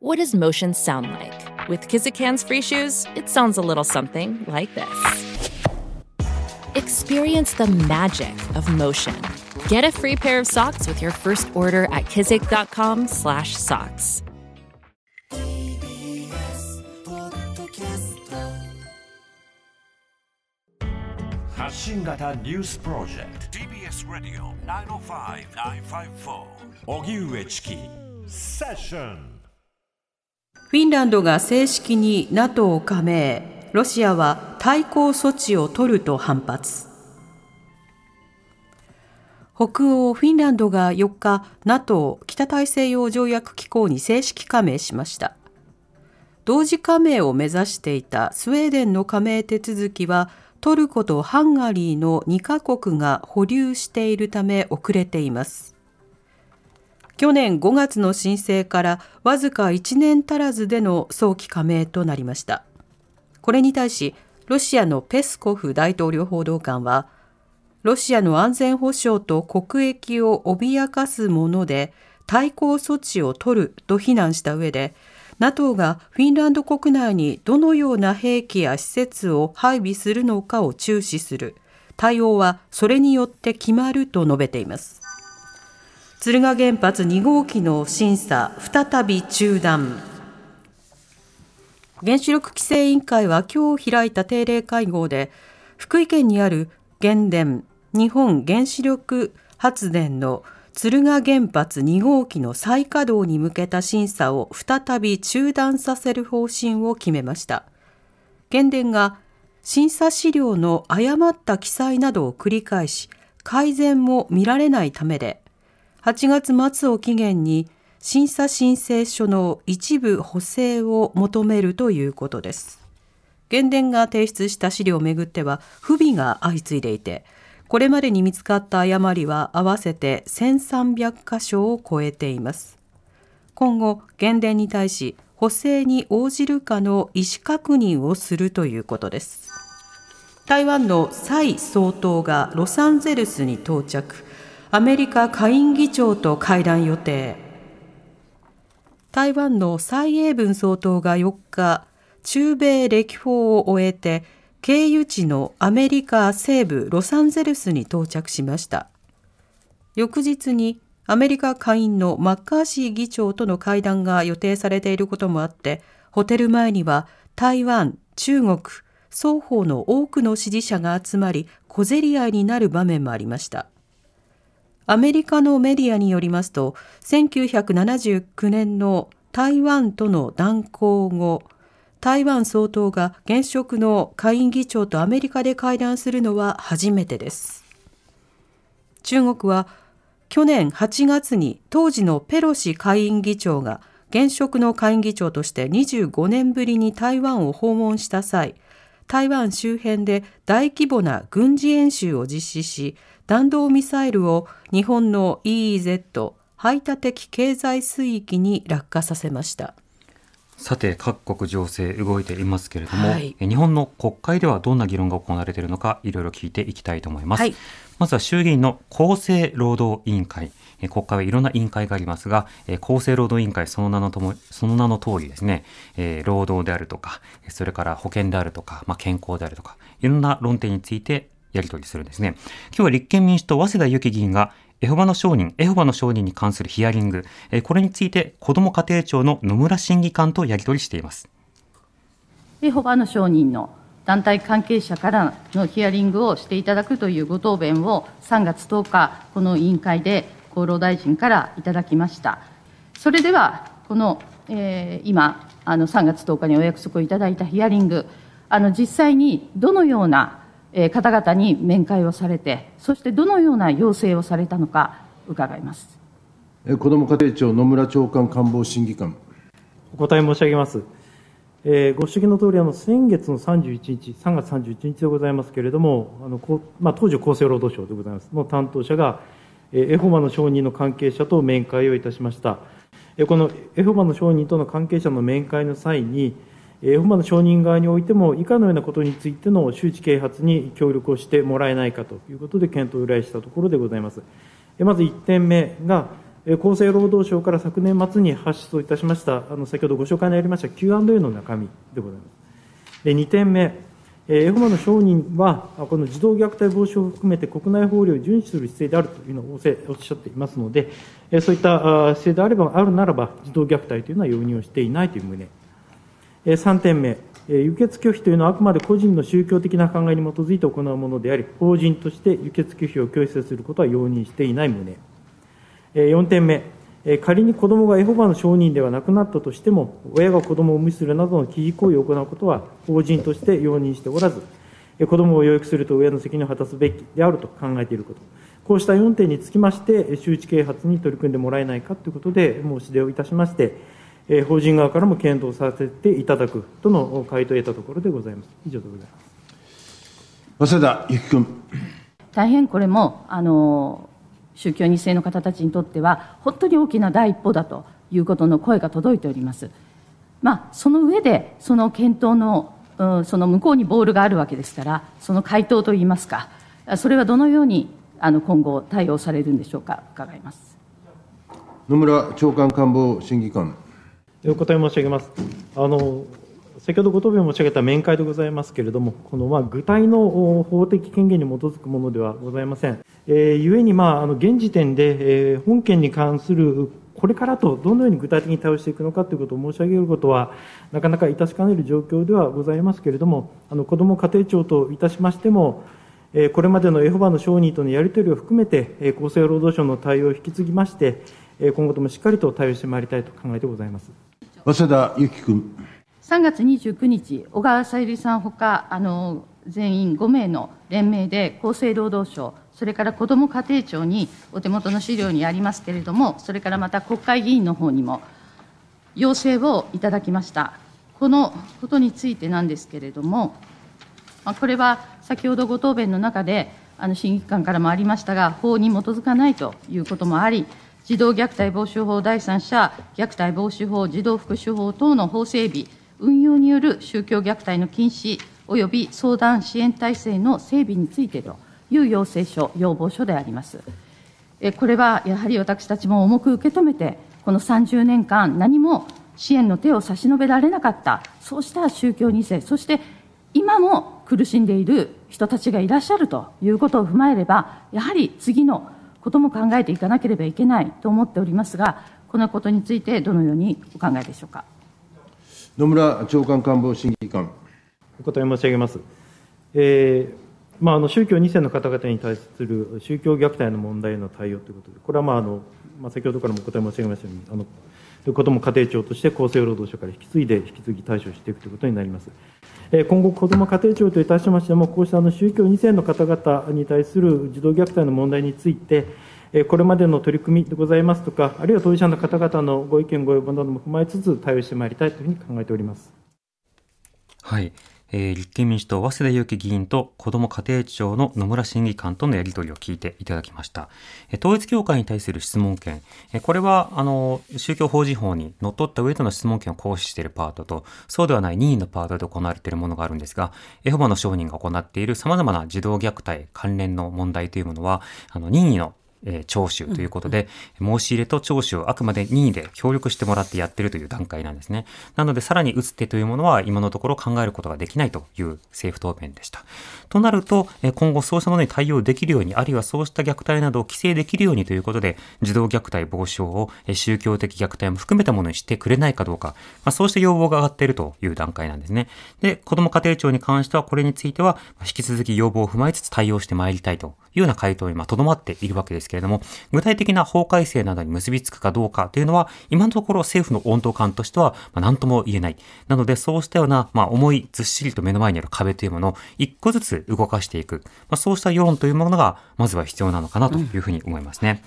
What does motion sound like? With Kizikans free shoes, it sounds a little something like this. Experience the magic of motion. Get a free pair of socks with your first order at kizik.com/socks. Hashingata News Project D B S Radio 905-954 Session フィンランドが正式に NATO 加盟。ロシアは対抗措置を取ると反発。北欧フィンランドが4日 NATO 北大西洋条約機構に正式加盟しました。同時加盟を目指していたスウェーデンの加盟手続きはトルコとハンガリーの2カ国が保留しているため遅れています。去年5月の申請からわずか1年足らずでの早期加盟となりました。これに対しロシアのペスコフ大統領報道官はロシアの安全保障と国益を脅かすもので対抗措置を取ると非難した上で NATO がフィンランド国内にどのような兵器や施設を配備するのかを注視する。対応はそれによって決まると述べています。敦賀原発2号機の審査再び中断。原子力規制委員会は今日開いた定例会合で福井県にある原電日本原子力発電の敦賀原発2号機の再稼働に向けた審査を再び中断させる方針を決めました。原電が審査資料の誤った記載などを繰り返し改善も見られないためで8月末を期限に審査申請書の一部補正を求めるということです。原電が提出した資料をめぐっては不備が相次いでいてこれまでに見つかった誤りは合わせて1300箇所を超えています。今後原電に対し補正に応じるかの意思確認をするということです。台湾の蔡総統がロサンゼルスに到着。アメリカ下院議長と会談予定。台湾の蔡英文総統が4日中米歴訪を終えて経由地のアメリカ西部ロサンゼルスに到着しました。翌日にアメリカ下院のマッカーシー議長との会談が予定されていることもあってホテル前には台湾中国双方の多くの支持者が集まり小競り合いになる場面もありました。アメリカのメディアによりますと1979年の台湾との断交後台湾総統が現職の下院議長とアメリカで会談するのは初めてです。中国は去年8月に当時のペロシ下院議長が現職の下院議長として25年ぶりに台湾を訪問した際台湾周辺で大規模な軍事演習を実施し弾道ミサイルを日本の EEZ 排他的経済水域に落下させました。さて各国情勢動いていますけれども、はい。日本の国会ではどんな議論が行われているのかいろいろ聞いていきたいと思います、はい。まずは衆議院の厚生労働委員会。えー国会はいろんな委員会がありますが、えー厚生労働委員会その名のともその名の通りですね、えー労働であるとかそれから保険であるとか、まあ、健康であるとかいろんな論点についてやり取りするんですね今日は立憲民主党早稲田由紀議員がエホバの証人、エホバの証人に関するヒアリング、これについて子ども家庭庁の野村審議官とやり取りしています。エホバの証人の団体関係者からのヒアリングをしていただくというご答弁を3月10日、この委員会で厚労大臣からいただきました。それでは、この、えー今、あの3月10日にお約束をいただいたヒアリング、あの実際にどのようなえー方々に面会をされて、そしてどのような要請をされたのか伺います。えー子ども家庭庁野村長官官房審議官。お答え申し上げます。えーご指摘の通り、あの、先月の31日、3月31日でございますけれども、あの、こうまあ、当時厚生労働省でございます、の担当者が、えーエホバの承認の関係者と面会をいたしました。えーこのエホバの承認との関係者の面会の際に、えーエホバの承認側においても、以下のようなことについての周知啓発に協力をしてもらえないかということで検討を依頼したところでございます。えーまず1点目が、えー厚生労働省から昨年末に発出をいたしました、あの先ほどご紹介にありました Q&A の中身でございます。で2点目、えーエホバの承認は、この児童虐待防止を含めて国内法令を遵守する姿勢であるというのをおせおっしゃっていますので、えーそういったあ姿勢であれば、あるならば、児童虐待というのは容認をしていないという旨。3点目、輸血拒否というのはあくまで個人の宗教的な考えに基づいて行うものであり、法人として輸血拒否を強制することは容認していない旨。4点目、仮に子どもがエホバの証人ではなくなったとしても、親が子どもを無視するなどの危機行為を行うことは、法人として容認しておらず、子どもを養育すると親の責任を果たすべきであると考えていること、こうした4点につきまして、周知啓発に取り組んでもらえないかということで、申し出をいたしまして、法人側からも検討させていただくとの回答を得たところでございます。以上でございます。早稲田由紀君。大変これもあの宗教2世の方たちにとっては本当に大きな第一歩だということの声が届いております。まあ、その上でその検討の、うんその向こうにボールがあるわけですからその回答といいますかそれはどのようにあの今後対応されるんでしょうか伺います。野村長官官房審議官。お答え申し上げます。あの先ほどご答弁申し上げた面会でございますけれども、このまあ具体の法的権限に基づくものではございません。えー、ゆえに、まあ、あの現時点で、えー本件に関するこれからとどのように具体的に対応していくのかということを申し上げることは、なかなか致しかねる状況ではございますけれども、あの子ども家庭庁といたしましても、えーこれまでのエホバの商人とのやり取りを含めて、えー厚生労働省の対応を引き継ぎまして、えー今後ともしっかりと対応してまいりたいと考えてございます。早稲田由紀君。3月29日、小川さゆりさんほか、あの全員5名の連名で厚生労働省、それから子ども家庭庁にお手元の資料にありますけれども、それからまた国会議員の方にも要請をいただきました。このことについてなんですけれども、まあこれは先ほどご答弁の中で、あの審議官からもありましたが、法に基づかないということもあり、児童虐待防止法第三者虐待防止法、児童福祉法等の法整備、運用による宗教虐待の禁止及び相談支援体制の整備についてという要請書、要望書であります。これはやはり私たちも重く受け止めて、この30年間、何も支援の手を差し伸べられなかった、そうした宗教2世、そして今も苦しんでいる人たちがいらっしゃるということを踏まえれば、やはり次のことも考えていかなければいけないと思っておりますが、このことについてどのようにお考えでしょうか？野村長官官房審議官。お答え申し上げます。えーまあ、あの宗教2世の方々に対する宗教虐待の問題への対応ということで、これは、まああのまあ、先ほどからもお答え申し上げましたように、あのということも家庭庁として厚生労働省から引き継いで、引き継ぎ対処していくということになります。今後、子ども家庭庁といたしましても、こうした宗教2世の方々に対する児童虐待の問題について、これまでの取り組みでございますとか、あるいは当事者の方々のご意見、ご要望なども踏まえつつ、対応してまいりたいというふうに考えております。はい。えー立憲民主党、早稲田祐樹議員と子ども家庭庁の野村審議官とのやり取りを聞いていただきました。えー統一教会に対する質問権。えーこれは、あの、宗教法人法にのっとった上での質問権を行使しているパートと、そうではない任意のパートで行われているものがあるんですが、エホバの証人が行っている様々な児童虐待関連の問題というものは、あの、任意のえー聴取ということで、申し入れと聴取をあくまで任意で協力してもらってやってるという段階なんですね。なので、さらに打つ手というものは今のところ考えることができないという政府答弁でした。となると、えー今後そうしたものに対応できるように、あるいはそうした虐待などを規制できるようにということで、児童虐待防止法をえー宗教的虐待も含めたものにしてくれないかどうか、まあ、そうした要望が上がっているという段階なんですね。で、子ども家庭庁に関してはこれについては、まあ引き続き要望を踏まえつつ対応してまいりたいというような回答にまあとどまっているわけですけれども、具体的な法改正などに結びつくかどうかというのは、今のところ政府の温度感としては、ま、何とも言えない。なので、そうしたような、まあ、重い、ずっしりと目の前にある壁というものを一個ずつ動かしていく。まあ、そうした世論というものが、まずは必要なのかなというふうに思いますね。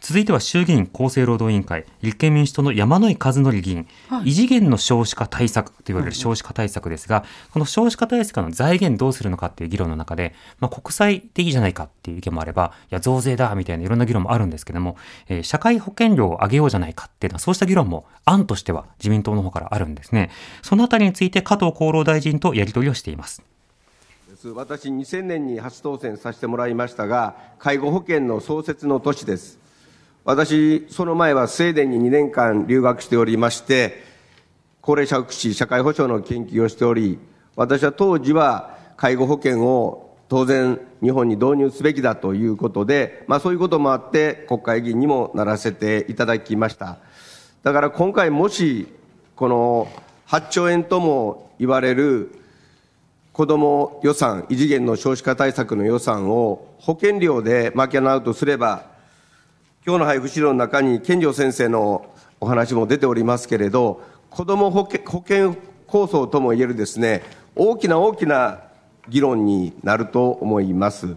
続いては衆議院厚生労働委員会、立憲民主党の山井和則議員、異次元の少子化対策と言われる少子化対策ですが、この少子化対策の財源どうするのかっていう議論の中で、まあ、国債でいいじゃないかっていう意見もあれば、いや、増税だみたいないろんな議論もあるんですけども、えー社会保険料を上げようじゃないかっていうのは、そうした議論も案としては自民党の方からあるんですね。そのあたりについて加藤厚労大臣とやり取りをしています私、2000年に初当選させてもらいましたが、介護保険の創設の年です。私、その前はスウェーデンに2年間留学しておりまして、高齢者福祉、社会保障の研究をしており、私は当時は介護保険を当然日本に導入すべきだということで、まあそういうこともあって国会議員にもならせていただきました。だから今回もし、この8兆円とも言われる子ども予算、異次元の少子化対策の予算を保険料で賄うとすれば、今日の配布資料の中に健常先生のお話も出ておりますけれど、子ども保険構想ともいえるですね、大きな大きな議論になると思います。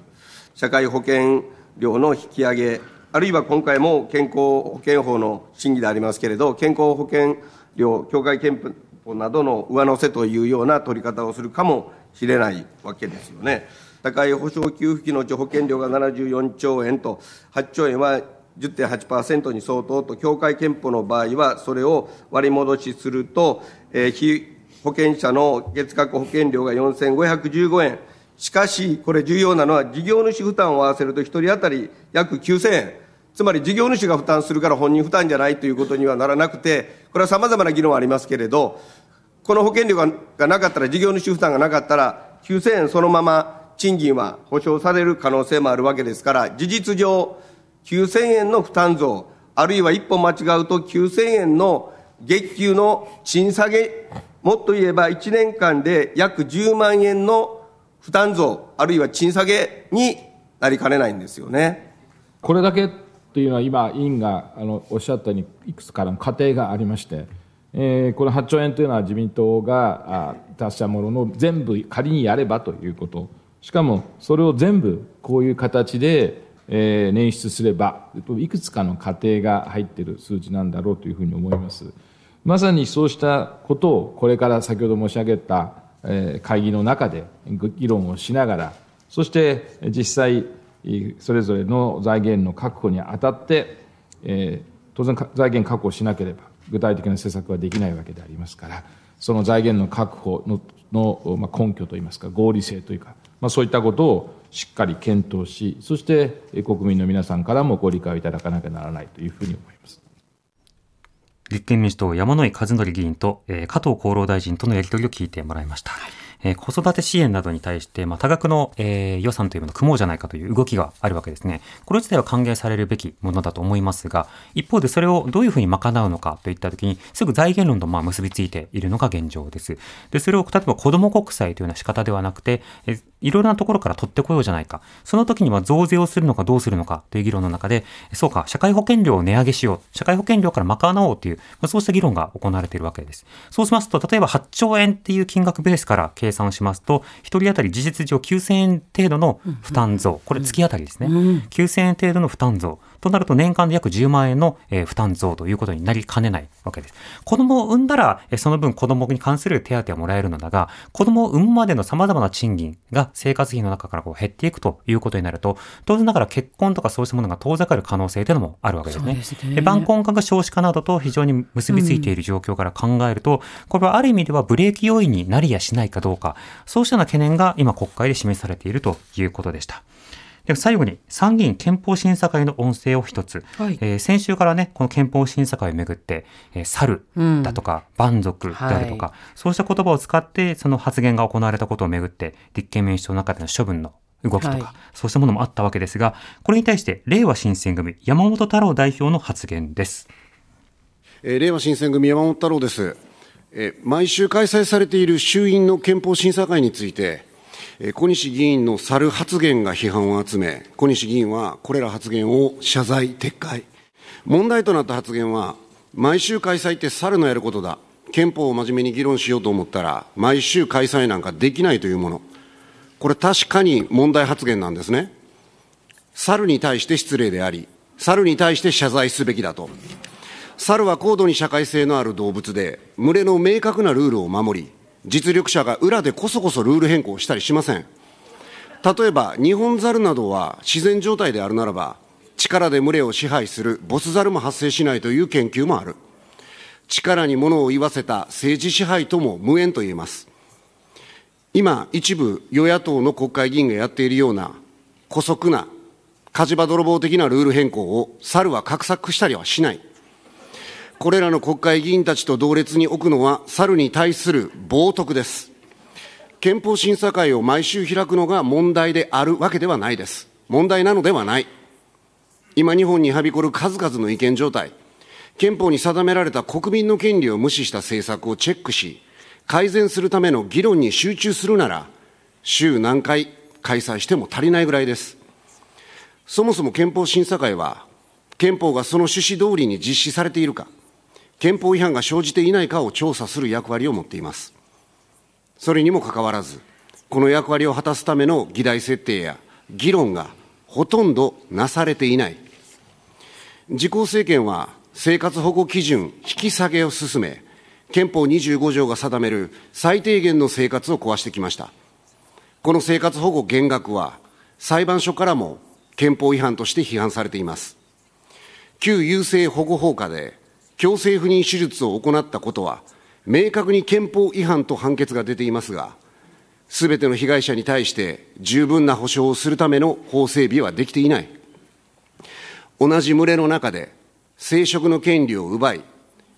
社会保険料の引き上げ、あるいは今回も健康保険法の審議でありますけれど、健康保険料、協会憲法などの上乗せというような取り方をするかもしれないわけですよね。社会保障給付費のうち保険料が74兆円と、8兆円は10.8%に相当と、協会憲法の場合は、それを割り戻しすると、えー、被保険者の月額保険料が4515円。しかし、これ重要なのは、事業主負担を合わせると1人当たり約9000円。つまり事業主が負担するから本人負担じゃないということにはならなくて、これは様々な議論ありますけれど、この保険料がなかったら、事業主負担がなかったら、9000円そのまま賃金は保証される可能性もあるわけですから、事実上、9000円の負担増、あるいは一歩間違うと9000円の月給の賃下げ、もっと言えば1年間で約10万円の負担増、あるいは賃下げになりかねないんですよね。これだけというのは今、委員があのおっしゃったように、いくつかの過程がありまして、えー、この8兆円というのは自民党が出したものの全部仮にやればということ、しかもそれを全部こういう形でえー、捻出すれば、いくつかの過程が入っている数字なんだろうというふうに思います。まさにそうしたことを、これから先ほど申し上げた、えー、会議の中で議論をしながら、そして実際、それぞれの財源の確保にあたって、えー、当然財源確保しなければ、具体的な施策はできないわけでありますから、その財源の確保のの、まあ、根拠といいますか、合理性というか、まあ、そういったことをしっかり検討し、そして国民の皆さんからもご理解をいただかなきゃならないというふうに思います。立憲民主党山井和則議員と、えー、加藤厚労大臣とのやり取りを聞いてもらいました。はいえー、子育て支援などに対して、まあ、多額の、えー、予算というものを組もうじゃないかという動きがあるわけですね。これ自体は歓迎されるべきものだと思いますが、一方でそれをどういうふうに賄うのかといったときに、すぐ財源論とまあ結びついているのが現状です。で、それを例えば子ども国債というような仕方ではなくて、えー、いろいろなところから取ってこようじゃないか。その時には増税をするのかどうするのかという議論の中で、そうか、社会保険料を値上げしよう。社会保険料から賄おうという、まあ、そうした議論が行われているわけです。そうしますと、例えば8兆円っていう金額ベースから計算しますと、1人当たり事実上9000円程度の負担増。これ月当たりですね。9000円程度の負担増。となると年間で約10万円の、えー、負担増ということになりかねないわけです。子供を産んだら、えー、その分子供に関する手当はもらえるのだが、子供を産むまでの様々な賃金が生活費の中からこう減っていくということになると、当然ながら結婚とかそうしたものが遠ざかる可能性というのもあるわけですね。ね晩婚化が少子化などと非常に結びついている状況から考えると、うん、これはある意味ではブレーキ要因になりやしないかどうか、そうしたような懸念が今国会で示されているということでした。で最後に参議院憲法審査会の音声を一つ、はい、えー、先週からねこの憲法審査会をめぐって、えー、猿だとか、蛮、うん、族であるとか、はい、そうした言葉を使ってその発言が行われたことをめぐって立憲民主党の中での処分の動きとか、はい、そうしたものもあったわけですがこれに対して令和新選組山本太郎代表の発言です、えー、令和新選組山本太郎です、えー、毎週開催されている衆院の憲法審査会について小西議員の猿発言が批判を集め、小西議員はこれら発言を謝罪、撤回。問題となった発言は、毎週開催って猿のやることだ。憲法を真面目に議論しようと思ったら、毎週開催なんかできないというもの。これ確かに問題発言なんですね。猿に対して失礼であり、猿に対して謝罪すべきだと。猿は高度に社会性のある動物で、群れの明確なルールを守り、実力者が裏でこそこそルール変更したりしません。例えば、日本ザルなどは自然状態であるならば、力で群れを支配するボスザルも発生しないという研究もある。力に物を言わせた政治支配とも無縁と言えます。今、一部与野党の国会議員がやっているような、姑息な火事場泥棒的なルール変更を猿は画策したりはしない。これらの国会議員たちと同列に置くのは猿に対する冒涜です。憲法審査会を毎週開くのが問題であるわけではないです。問題なのではない。今日本にはびこる数々の違憲状態、憲法に定められた国民の権利を無視した政策をチェックし、改善するための議論に集中するなら、週何回開催しても足りないぐらいです。そもそも憲法審査会は、憲法がその趣旨通りに実施されているか、憲法違反が生じていないかを調査する役割を持っています。それにもかかわらず、この役割を果たすための議題設定や議論がほとんどなされていない。自公政権は生活保護基準引き下げを進め、憲法25条が定める最低限の生活を壊してきました。この生活保護減額は裁判所からも憲法違反として批判されています。旧優生保護法下で強制不妊手術を行ったことは、明確に憲法違反と判決が出ていますが、すべての被害者に対して十分な保障をするための法整備はできていない。同じ群れの中で生殖の権利を奪い、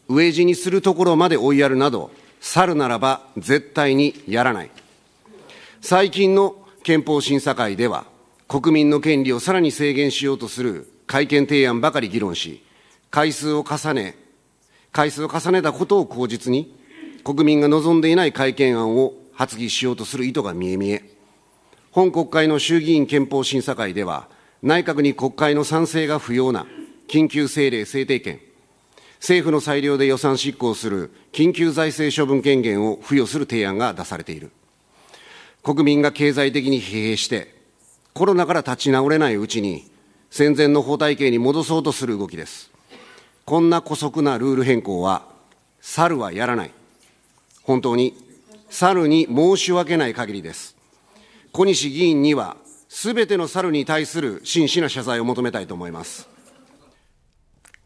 飢え死にするところまで追いやるなど、去るならば絶対にやらない。最近の憲法審査会では、国民の権利をさらに制限しようとする改憲提案ばかり議論し、回数を重ね、回数を重ねたことを口実に、国民が望んでいない改憲案を発議しようとする意図が見え見え、本国会の衆議院憲法審査会では、内閣に国会の賛成が不要な緊急政令制定権、政府の裁量で予算執行する緊急財政処分権限を付与する提案が出されている。国民が経済的に疲弊して、コロナから立ち直れないうちに、戦前の法体系に戻そうとする動きです。こんな姑息なルール変更は、猿はやらない。本当に、猿に申し訳ない限りです。小西議員には、すべての猿に対する真摯な謝罪を求めたいと思います。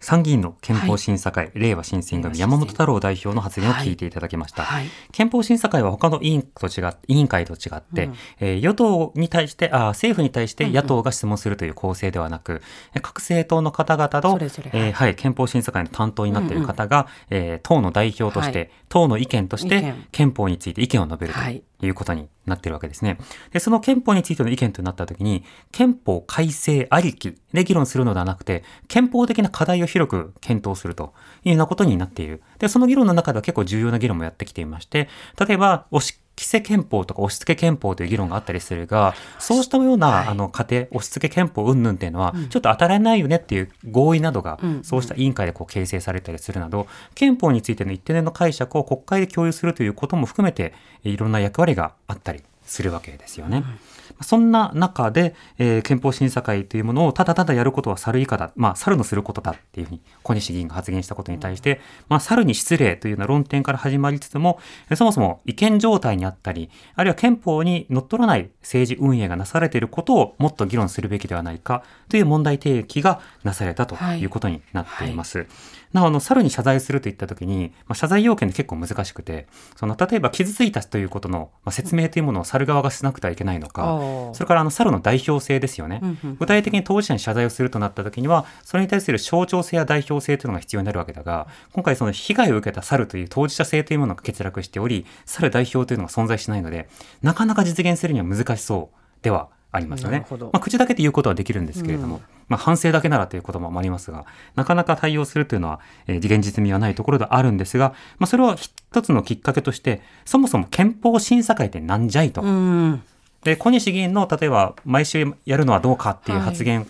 参議院の憲法審査会、はい、令和新選組山本太郎代表の発言を聞いていただきました。はい、憲法審査会は他の委員と違っ委員会と違って、うん、えー、与党に対してあ、政府に対して野党が質問するという構成ではなく、うんうん、各政党の方々と、えー、はい、憲法審査会の担当になっている方が、うんうん、えー、党の代表として、はい、党の意見として、憲法について意見を述べるということになってるわけですね。で、その憲法についての意見となったときに、憲法改正ありきで議論するのではなくて、憲法的な課題を広く検討するというようなことになっている。で、その議論の中では結構重要な議論もやってきていまして、例えば、おし規制憲法とか押し付け憲法という議論があったりするが、そうしたような、はい、あの、過程、押し付け憲法云々っていうのは、ちょっと当たらないよねっていう合意などが、そうした委員会でこう形成されたりするなど、憲法についての一定の解釈を国会で共有するということも含めて、いろんな役割があったりするわけですよね。うんそんな中で、えー、憲法審査会というものをただただやることは猿以下だ、まあ、猿のすることだっていうふうに小西議員が発言したことに対して、まあ、猿に失礼というような論点から始まりつつも、そもそも違憲状態にあったり、あるいは憲法にのっとらない政治運営がなされていることをもっと議論するべきではないかという問題提起がなされたということになっています。はいはいなお、あの、猿に謝罪するといったときに、まあ、謝罪要件って結構難しくて、その、例えば傷ついたということの、まあ、説明というものを猿側がしなくてはいけないのか、それからあの、猿の代表性ですよね。具体的に当事者に謝罪をするとなったときには、それに対する象徴性や代表性というのが必要になるわけだが、今回その被害を受けた猿という当事者性というものが欠落しており、猿代表というのが存在しないので、なかなか実現するには難しそうではありますよね。まあ、口だけで言うことはできるんですけれども、うん、まあ、反省だけならということもありますが、なかなか対応するというのは、えー、現実味はないところであるんですが、まあ、それは一つのきっかけとして、そもそも憲法審査会ってなんじゃいと。うん、で、小西議員の、例えば、毎週やるのはどうかっていう発言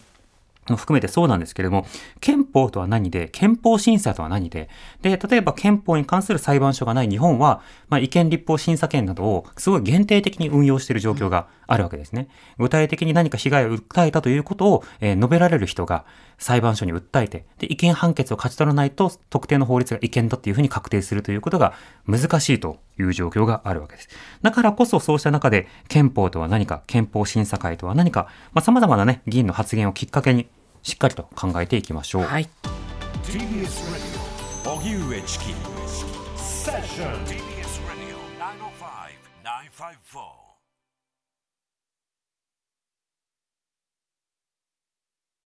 も含めてそうなんですけれども、憲法とは何で、憲法審査とは何で、で、例えば憲法に関する裁判所がない日本は、まあ、違憲立法審査権などをすごい限定的に運用している状況があるわけですね。具体的に何か被害を訴えたということを、えー、述べられる人が裁判所に訴えて、で、違憲判決を勝ち取らないと、特定の法律が違憲だっていうふうに確定するということが難しいという状況があるわけです。だからこそそうした中で、憲法とは何か、憲法審査会とは何か、まあ、様々なね、議員の発言をきっかけに、しっかりと考えていきましょう。はい。TBS ラディオ荻上チキセッション TBS ラディオ905-954